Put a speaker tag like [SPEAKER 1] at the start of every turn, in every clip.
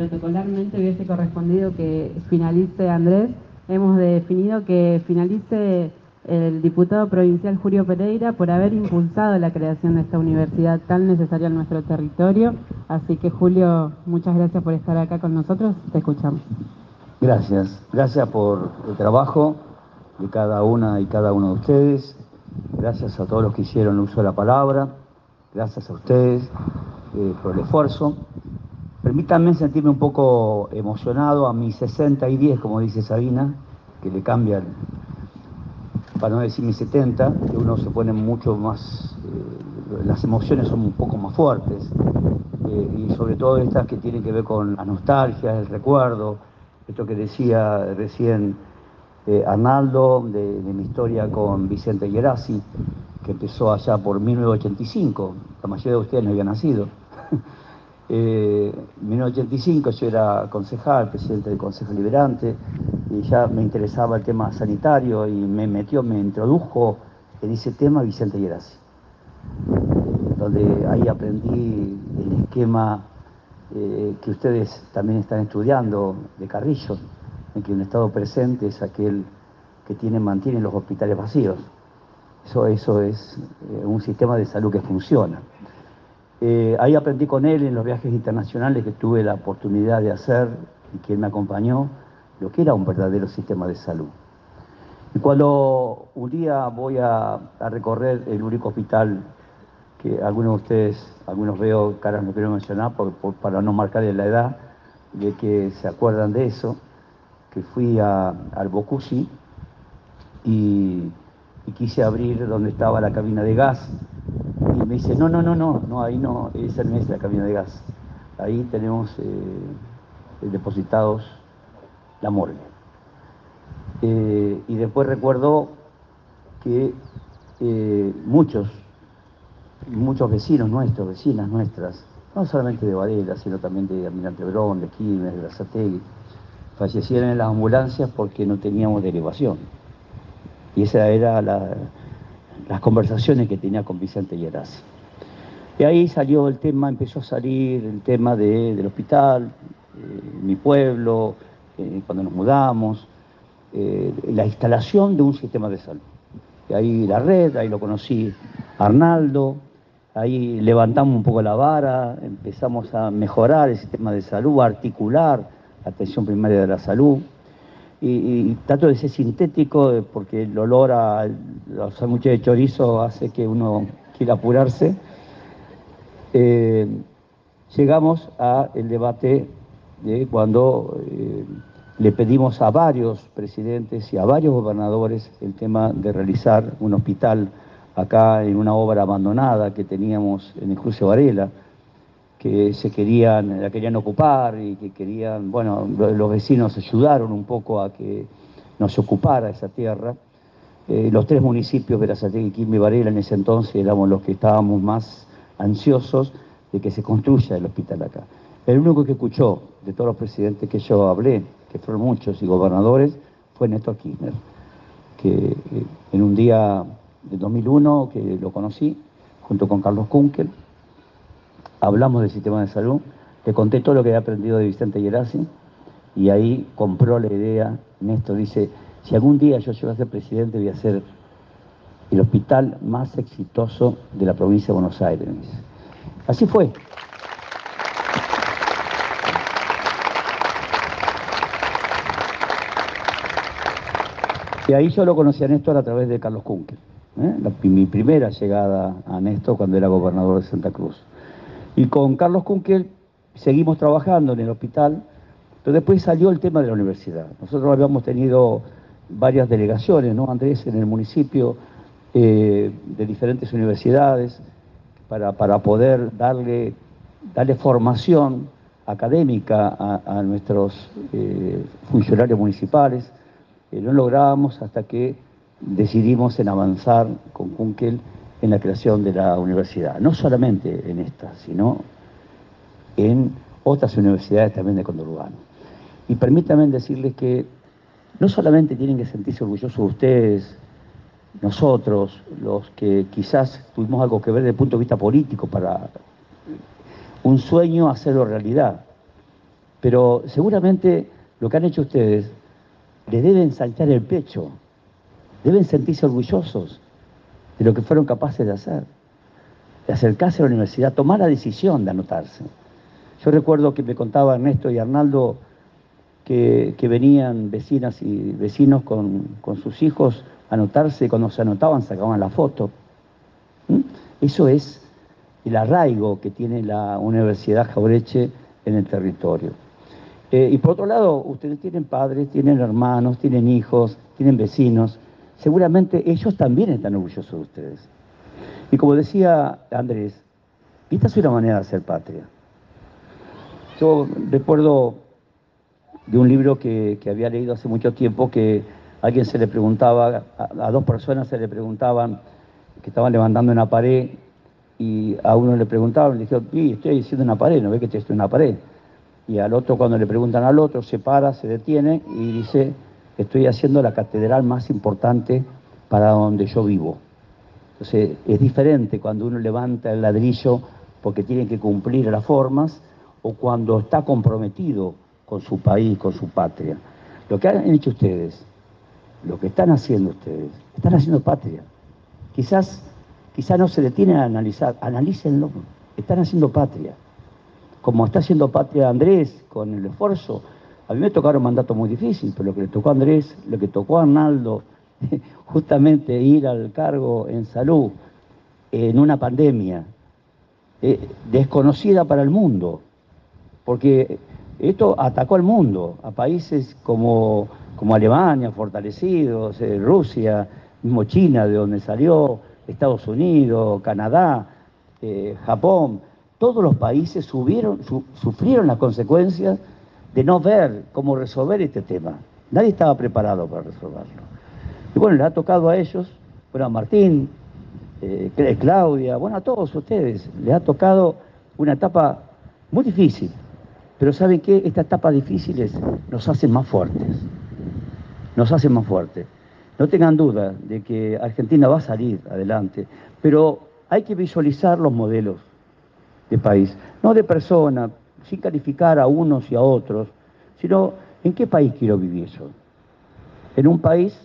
[SPEAKER 1] protocolarmente hubiese correspondido que finalice Andrés, hemos definido que finalice el diputado provincial Julio Pereira por haber impulsado la creación de esta universidad tan necesaria en nuestro territorio. Así que Julio, muchas gracias por estar acá con nosotros. Te escuchamos.
[SPEAKER 2] Gracias. Gracias por el trabajo de cada una y cada uno de ustedes. Gracias a todos los que hicieron uso de la palabra. Gracias a ustedes eh, por el esfuerzo. Permítanme sentirme un poco emocionado a mis 60 y 10, como dice Sabina, que le cambian para no decir mis 70, que uno se pone mucho más, eh, las emociones son un poco más fuertes, eh, y sobre todo estas que tienen que ver con la nostalgia, el recuerdo, esto que decía recién eh, Arnaldo, de, mi historia con Vicente Gerasi, que empezó allá por 1985, la mayoría de ustedes no había nacido. en 1985 yo era concejal, presidente del Consejo Liberante, y ya me interesaba el tema sanitario y me metió, me introdujo en ese tema Vicente Gerasi, donde ahí aprendí el esquema eh, que ustedes también están estudiando de Carrillo, en que un estado presente es aquel que tiene, mantiene los hospitales vacíos. Eso, eso es eh, un sistema de salud que funciona. Eh, ahí aprendí con él en los viajes internacionales que tuve la oportunidad de hacer y que él me acompañó lo que era un verdadero sistema de salud. Y cuando un día voy a, recorrer el único hospital que algunos de ustedes, algunos veo, caras no quiero mencionar para no marcarle la edad, de que se acuerdan de eso, que fui al Bocusi y, quise abrir donde estaba la cabina de gas y me dice, no, no, no, no, no, ahí no, esa no es la cabina de gas, ahí tenemos eh, depositados la morgue. Eh, y después recuerdo que eh, muchos, muchos vecinos nuestros, vecinas nuestras, no solamente de Varela, sino también de Almirante Brón, de Quilmes, de Brazategui, fallecieron en las ambulancias porque no teníamos derivación. Y esas eran las conversaciones que tenía con Vicente Lleras. Y ahí salió el tema, empezó a salir el tema del hospital, eh, mi pueblo, eh, cuando nos mudamos, eh, la instalación de un sistema de salud. Y ahí la red, ahí lo conocí Arnaldo, ahí levantamos un poco la vara, empezamos a mejorar el sistema de salud, a articular la atención primaria de la salud. Y, trato de ser sintético eh, porque el olor a los sándwiches de chorizo hace que uno quiera apurarse. llegamos al debate de cuando le pedimos a varios presidentes y a varios gobernadores el tema de realizar un hospital acá en una obra abandonada que teníamos en el Cruce Varela, que se querían, la querían ocupar y que querían, bueno, los vecinos ayudaron un poco a que nos ocupara esa tierra. Eh, los tres municipios, Verazategui, Quilmes y Varela, en ese entonces éramos los que estábamos más ansiosos de que se construya el hospital acá. El único que escuchó de todos los presidentes que yo hablé que fueron muchos, y gobernadores, fue Néstor Kirchner, que eh, en un día de 2001 que lo conocí, junto con Carlos Kunkel, hablamos del sistema de salud, le conté todo lo que había aprendido de Vicente Gerasi, y ahí compró la idea, Néstor dice, si algún día yo llego a ser presidente voy a ser el hospital más exitoso de la provincia de Buenos Aires. Así fue. Y ahí yo lo conocí a Néstor a través de Carlos Kunkel. ¿eh? mi primera llegada a Néstor cuando era gobernador de Santa Cruz. Y con Carlos Kunkel seguimos trabajando en el hospital, pero después salió el tema de la universidad. Nosotros habíamos tenido varias delegaciones, ¿no, Andrés, en el municipio eh, de diferentes universidades para, poder darle, darle formación académica a, nuestros eh, funcionarios municipales no lográbamos hasta que decidimos en avanzar con Kunkel en la creación de la universidad, no solamente en esta, sino en otras universidades también de Condorurbano. Y permítanme decirles que no solamente tienen que sentirse orgullosos de ustedes, nosotros, los que quizás tuvimos algo que ver desde el punto de vista político para un sueño hacerlo realidad. Pero seguramente lo que han hecho ustedes les deben saltar el pecho, deben sentirse orgullosos de lo que fueron capaces de hacer, de acercarse a la universidad, tomar la decisión de anotarse. Yo recuerdo que me contaba Ernesto y Arnaldo que, venían vecinas y vecinos con, sus hijos a anotarse, cuando se anotaban sacaban la foto. ¿Mm? Eso es el arraigo que tiene la Universidad Jaureche en el territorio. Eh, y por otro lado, ustedes tienen padres, tienen hermanos, tienen hijos, tienen vecinos. Seguramente ellos también están orgullosos de ustedes. Y como decía Andrés, esta es una manera de hacer patria. Yo recuerdo de un libro que, había leído hace mucho tiempo que alguien se le preguntaba, a, dos personas se le preguntaban que estaban levantando una pared y a uno le preguntaban, le dijeron, sí, estoy haciendo una pared, ¿no ve que estoy haciendo una pared? y al otro cuando le preguntan al otro se para, se detiene y dice, estoy haciendo la catedral más importante para donde yo vivo. Entonces es diferente cuando uno levanta el ladrillo porque tiene que cumplir las formas o cuando está comprometido con su país, con su patria. Lo que han hecho ustedes, lo que están haciendo ustedes, están haciendo patria. Quizás, quizás no se detienen a analizar, analícenlo, están haciendo patria como está haciendo Patria Andrés con el esfuerzo. A mí me tocaron mandatos muy difíciles, pero lo que le tocó a Andrés, lo que tocó a Arnaldo, justamente ir al cargo en salud en una pandemia eh, desconocida para el mundo, porque esto atacó al mundo, a países como, como Alemania, fortalecidos, eh, Rusia, mismo China, de donde salió, Estados Unidos, Canadá, eh, Japón. Todos los países sufrieron las consecuencias de no ver cómo resolver este tema. Nadie estaba preparado para resolverlo. Y bueno, le ha tocado a ellos, bueno, a Martín, eh, Claudia, bueno, a todos ustedes, le ha tocado una etapa muy difícil. Pero ¿saben qué? Estas etapas difíciles nos hacen más fuertes. Nos hacen más fuertes. No tengan duda de que Argentina va a salir adelante, pero hay que visualizar los modelos de país, no de persona, sin calificar a unos y a otros, sino en qué país quiero vivir yo. En un país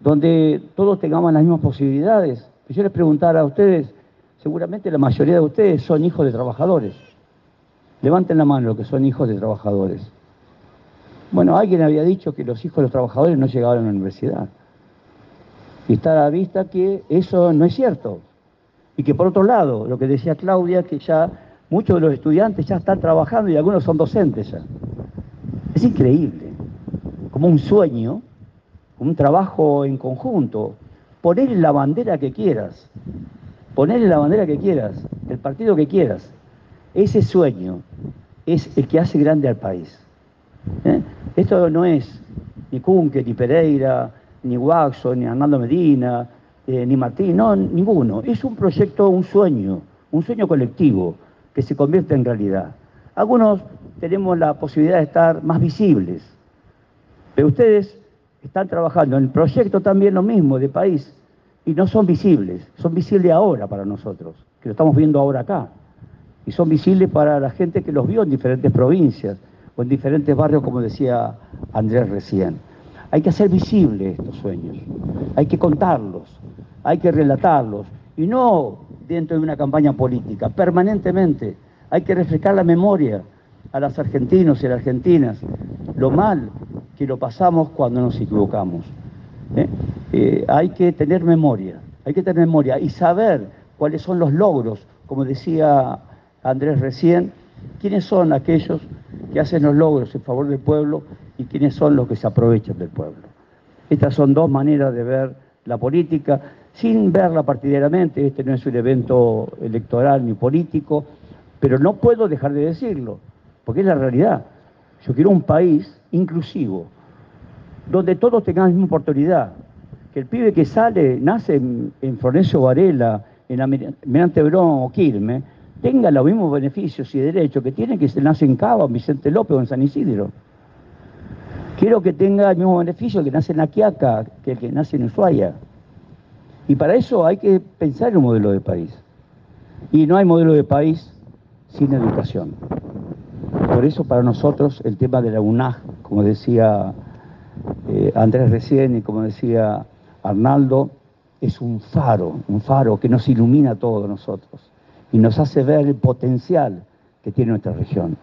[SPEAKER 2] donde todos tengamos las mismas posibilidades. Si yo les preguntara a ustedes, seguramente la mayoría de ustedes son hijos de trabajadores. Levanten la mano los que son hijos de trabajadores. Bueno, alguien había dicho que los hijos de los trabajadores no llegaban a la universidad. Y está a la vista que eso no es cierto. Y que por otro lado, lo que decía Claudia, que ya muchos de los estudiantes ya están trabajando y algunos son docentes ya. Es increíble, como un sueño, un trabajo en conjunto. Ponerle la bandera que quieras, ponerle la bandera que quieras, el partido que quieras. Ese sueño es el que hace grande al país. ¿eh? Esto no es ni Cunque, ni Pereira, ni Waxo, ni Arnaldo Medina, eh, ni Martín, no, ninguno. Es un proyecto, un sueño, un sueño colectivo que se convierte en realidad. Algunos tenemos la posibilidad de estar más visibles, pero ustedes están trabajando en el proyecto también lo mismo de país y no son visibles, son visibles ahora para nosotros, que lo estamos viendo ahora acá, y son visibles para la gente que los vio en diferentes provincias o en diferentes barrios, como decía Andrés recién. Hay que hacer visibles estos sueños, hay que contarlos, hay que relatarlos, y no dentro de una campaña política, permanentemente. Hay que refrescar la memoria a los argentinos y a las argentinas, lo mal que lo pasamos cuando nos equivocamos. ¿eh? Eh, hay que tener memoria, hay que tener memoria y saber cuáles son los logros, como decía Andrés recién, quiénes son aquellos que hacen los logros en favor del pueblo y quiénes son los que se aprovechan del pueblo. Estas son dos maneras de ver la política, sin verla partidariamente, este no es un evento electoral ni político, pero no puedo dejar de decirlo, porque es la realidad. Yo quiero un país inclusivo, donde todos tengan la misma oportunidad, que el pibe que sale, nace en, Florencio Varela, en Almirante Brón o Quilmes, tenga los mismos beneficios y derechos que tiene que se nace en Cava, en Vicente López o en San Isidro. Quiero que tenga el mismo beneficio que nace en Aquiaca que el que nace en Ushuaia. Y para eso hay que pensar en un modelo de país. Y no hay modelo de país sin educación. Por eso para nosotros el tema de la UNAG, como decía eh, Andrés recién y como decía Arnaldo, es un faro, un faro que nos ilumina a todos nosotros y nos hace ver el potencial que tiene nuestra región.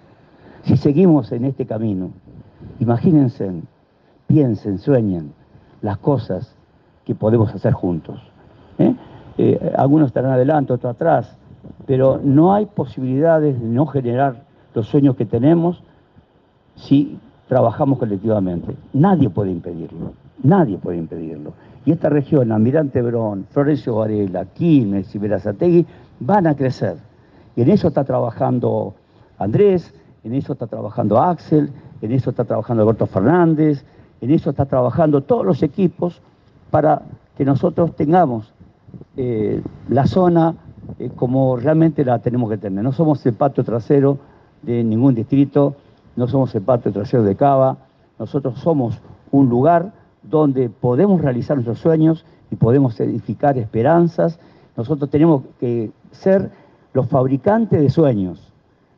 [SPEAKER 2] Si seguimos en este camino, imagínense, piensen, sueñen las cosas que podemos hacer juntos. ¿Eh? Eh, algunos estarán adelante, otros atrás, pero no hay posibilidades de no generar los sueños que tenemos si trabajamos colectivamente. Nadie puede impedirlo, nadie puede impedirlo. Y esta región, Almirante Brón, Florencio Varela, Quilmes y Verazategui, van a crecer. Y en eso está trabajando Andrés, en eso está trabajando Axel, en eso está trabajando Alberto Fernández, en eso está trabajando todos los equipos para que nosotros tengamos eh, la zona eh, como realmente la tenemos que tener. No somos el patio trasero de ningún distrito, no somos el patio trasero de Cava, nosotros somos un lugar donde podemos realizar nuestros sueños y podemos edificar esperanzas. Nosotros tenemos que ser los fabricantes de sueños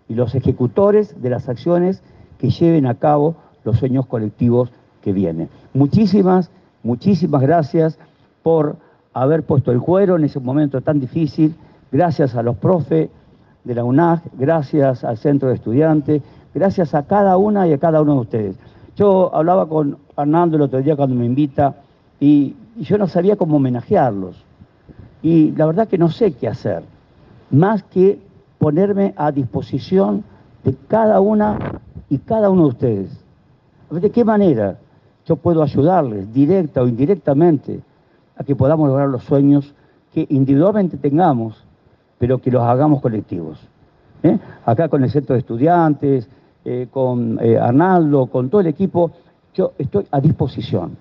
[SPEAKER 2] y los ejecutores de las acciones que lleven a cabo los sueños colectivos que vienen. Muchísimas, muchísimas gracias por haber puesto el cuero en ese momento tan difícil. Gracias a los profes de la UNAG, gracias al centro de estudiantes, gracias a cada una y a cada uno de ustedes. Yo hablaba con Fernando el otro día cuando me invita y, yo no sabía cómo homenajearlos. Y la verdad que no sé qué hacer, más que ponerme a disposición de cada una y cada uno de ustedes. ¿De qué manera yo puedo ayudarles, directa o indirectamente, a que podamos lograr los sueños que individualmente tengamos, pero que los hagamos colectivos? ¿Eh? Acá con el centro de estudiantes, eh, con eh, Arnaldo, con todo el equipo, yo estoy a disposición.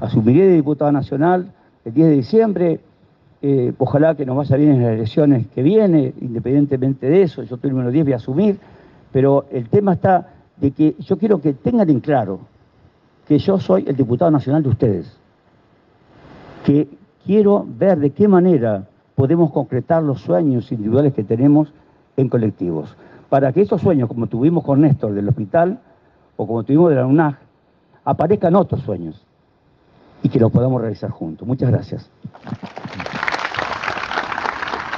[SPEAKER 2] Asumiré de diputado nacional el 10 de diciembre, ojalá que nos vaya bien en las elecciones que viene, independientemente de eso, yo estoy número 10, voy a asumir, pero el tema está de que yo quiero que tengan en claro que yo soy el diputado nacional de ustedes, que quiero ver de qué manera podemos concretar los sueños individuales que tenemos en colectivos, para que esos sueños, como tuvimos con Néstor del hospital, o como tuvimos de la UNAG, aparezcan otros sueños y que los podamos realizar juntos. Muchas gracias.